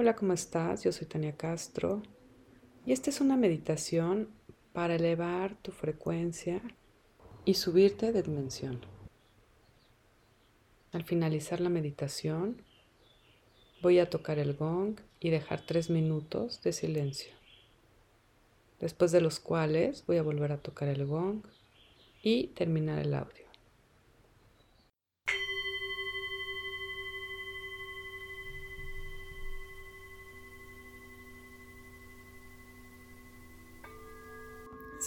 Hola, ¿cómo estás? Yo soy Tania Castro y esta es una meditación para elevar tu frecuencia y subirte de dimensión. Al finalizar la meditación, voy a tocar el gong y dejar tres minutos de silencio, después de los cuales voy a volver a tocar el gong y terminar el audio.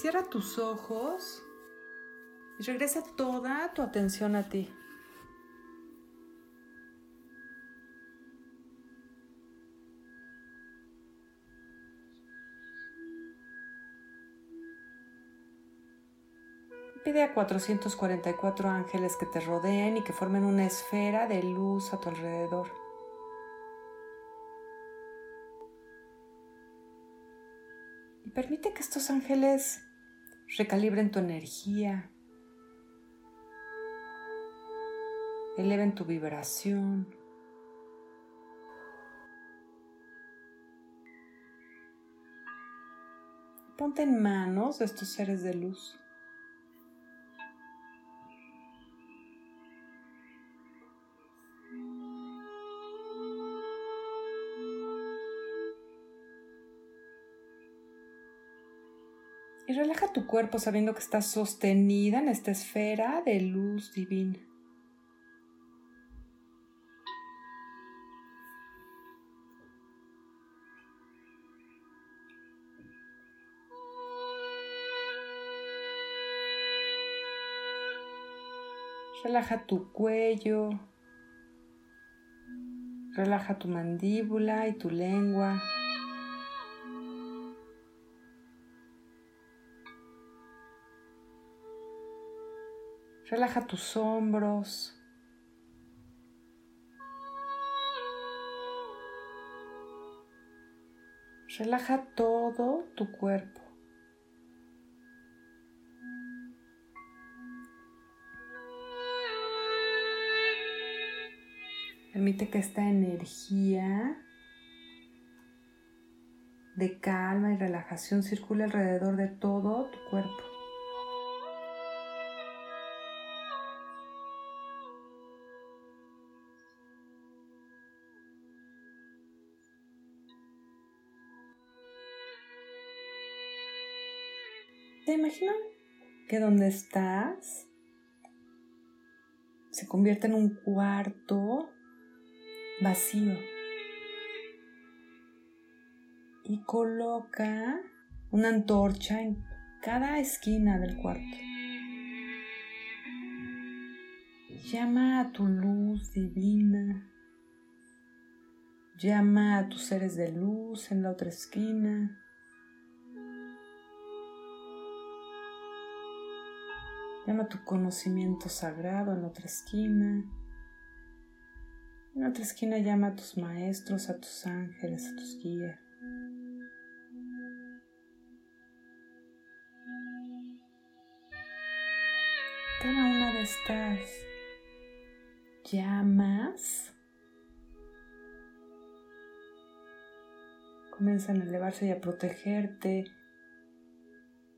Cierra tus ojos y regresa toda tu atención a ti. Pide a 444 ángeles que te rodeen y que formen una esfera de luz a tu alrededor. Y permite que estos ángeles recalibren tu energía, eleven tu vibración. Ponte en manos de estos seres de luz. Y relaja tu cuerpo sabiendo que estás sostenida en esta esfera de luz divina. Relaja tu cuello, relaja tu mandíbula y tu lengua. Relaja tus hombros. Relaja todo tu cuerpo. Permite que esta energía de calma y relajación circule alrededor de todo tu cuerpo. ¿Te imaginas que donde estás se convierte en un cuarto vacío? Y coloca una antorcha en cada esquina del cuarto. Llama a tu luz divina. Llama a tus seres de luz en la otra esquina. Llama tu conocimiento sagrado en otra esquina. En otra esquina llama a tus maestros, a tus ángeles, a tus guías. Cada una de estas llamas comienzan a elevarse y a protegerte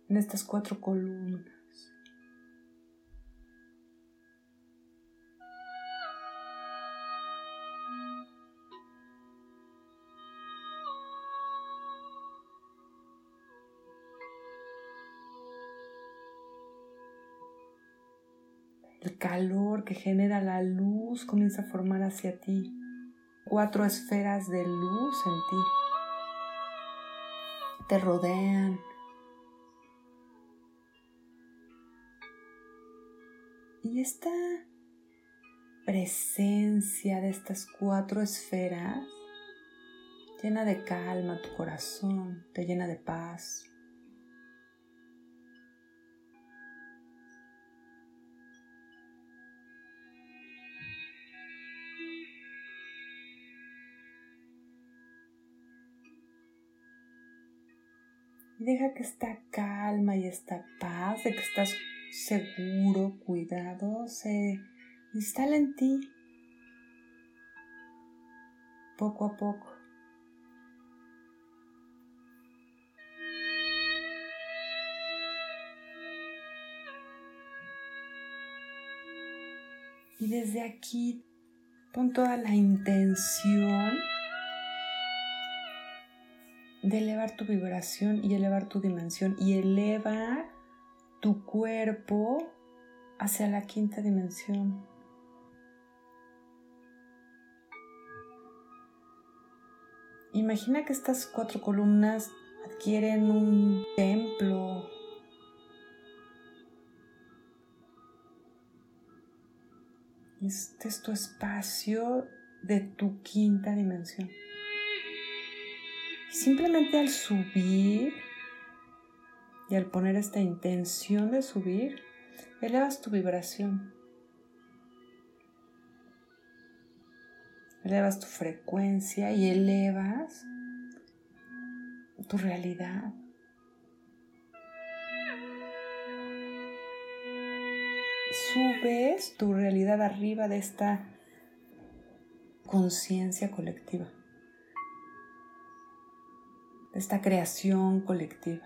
en estas cuatro columnas. Calor que genera la luz comienza a formar hacia ti cuatro esferas de luz en ti. Te rodean. Y esta presencia de estas cuatro esferas llena de calma tu corazón, te llena de paz. Deja que esta calma y esta paz de que estás seguro, cuidado, se instala en ti poco a poco. Y desde aquí pon toda la intención de elevar tu vibración y elevar tu dimensión y eleva tu cuerpo hacia la quinta dimensión. Imagina que estas cuatro columnas adquieren un templo. Este es tu espacio de tu quinta dimensión. Simplemente al subir y al poner esta intención de subir, elevas tu vibración. Elevas tu frecuencia y elevas tu realidad. Subes tu realidad arriba de esta conciencia colectiva, de esta creación colectiva.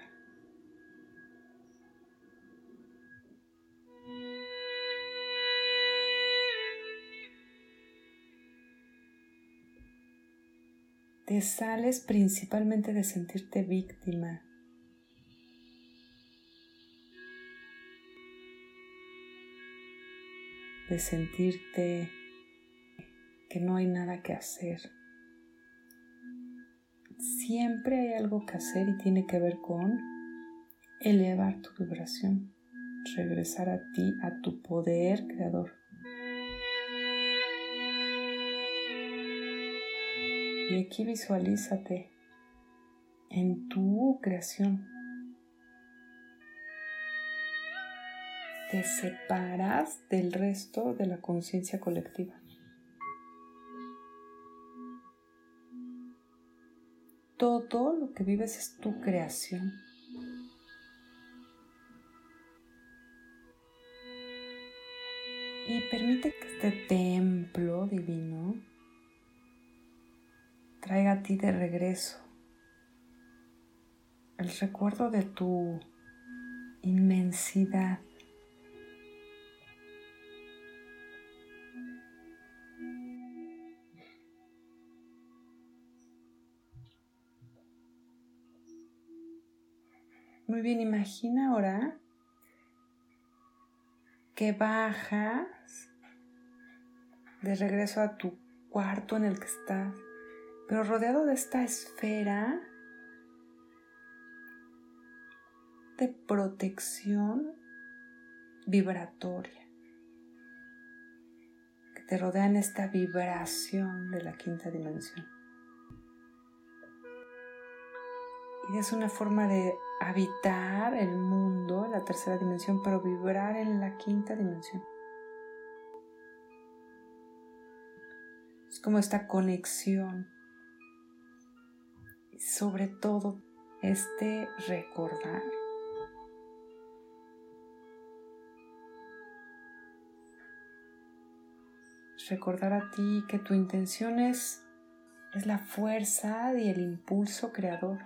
te sales principalmente de sentirte víctima. De sentirte que no hay nada que hacer. Siempre hay algo que hacer y tiene que ver con elevar tu vibración, regresar a ti, a tu poder creador. Y aquí visualízate en tu creación. Te separas del resto de la conciencia colectiva. Todo lo que vives es tu creación. Y permite que este templo divino traiga a ti de regreso el recuerdo de tu inmensidad. Muy bien, imagina ahora que bajas de regreso a tu cuarto en el que estás pero rodeado de esta esfera de protección vibratoria que te rodea en esta vibración de la quinta dimensión. Y es una forma de habitar el mundo, la tercera dimensión, pero vibrar en la quinta dimensión. Es como esta conexión sobre todo este recordar recordar a ti que tu intención es, es la fuerza y el impulso creador.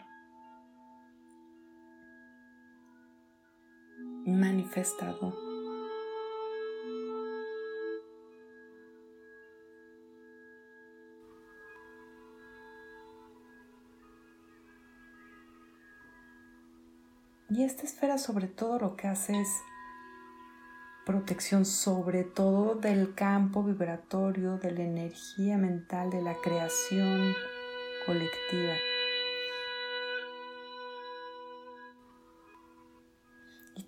Manifestado. Y esta esfera sobre todo lo que hace es protección sobre todo del campo vibratorio, de la energía mental, de la creación colectiva.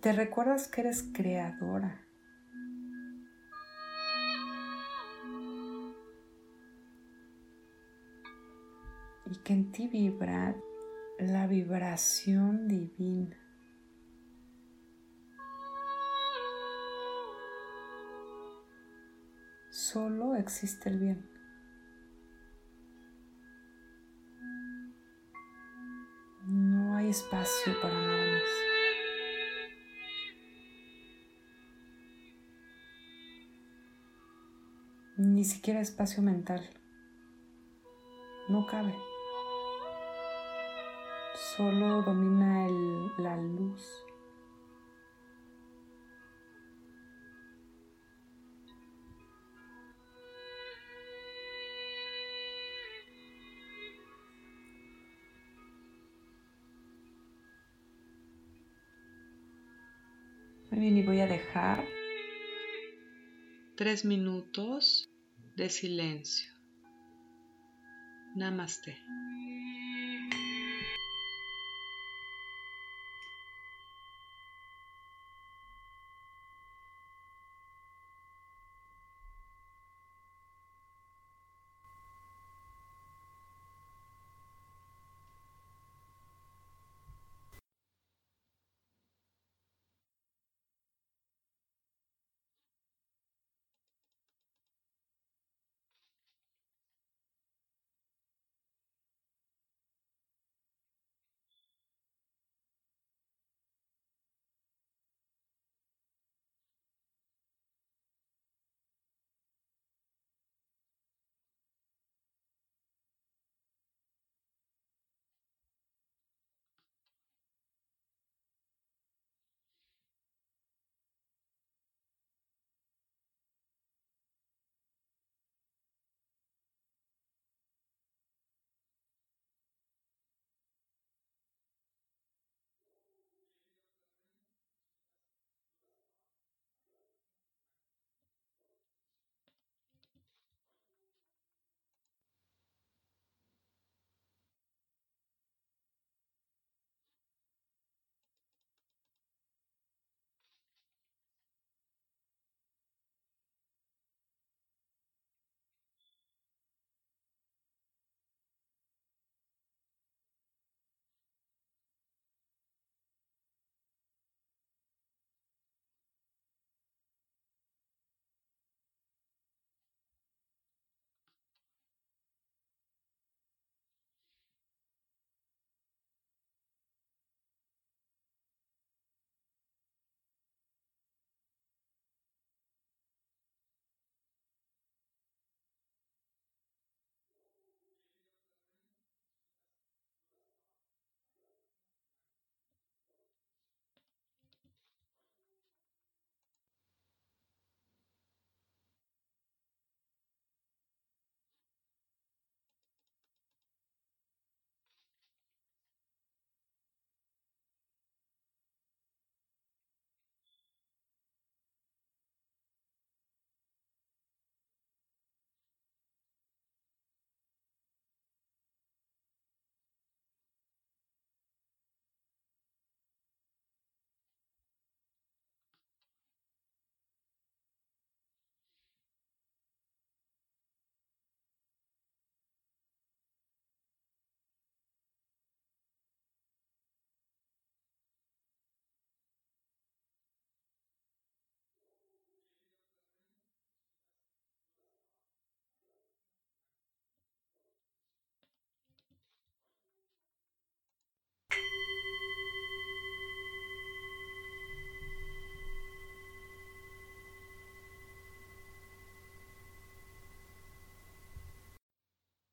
Te recuerdas que eres creadora. Y que en ti vibra la vibración divina. solo existe el bien. No hay espacio para nada más. ni siquiera espacio mental. No cabe. Solo domina el, la luz. Muy bien, y voy a dejar tres minutos de silencio. Namaste.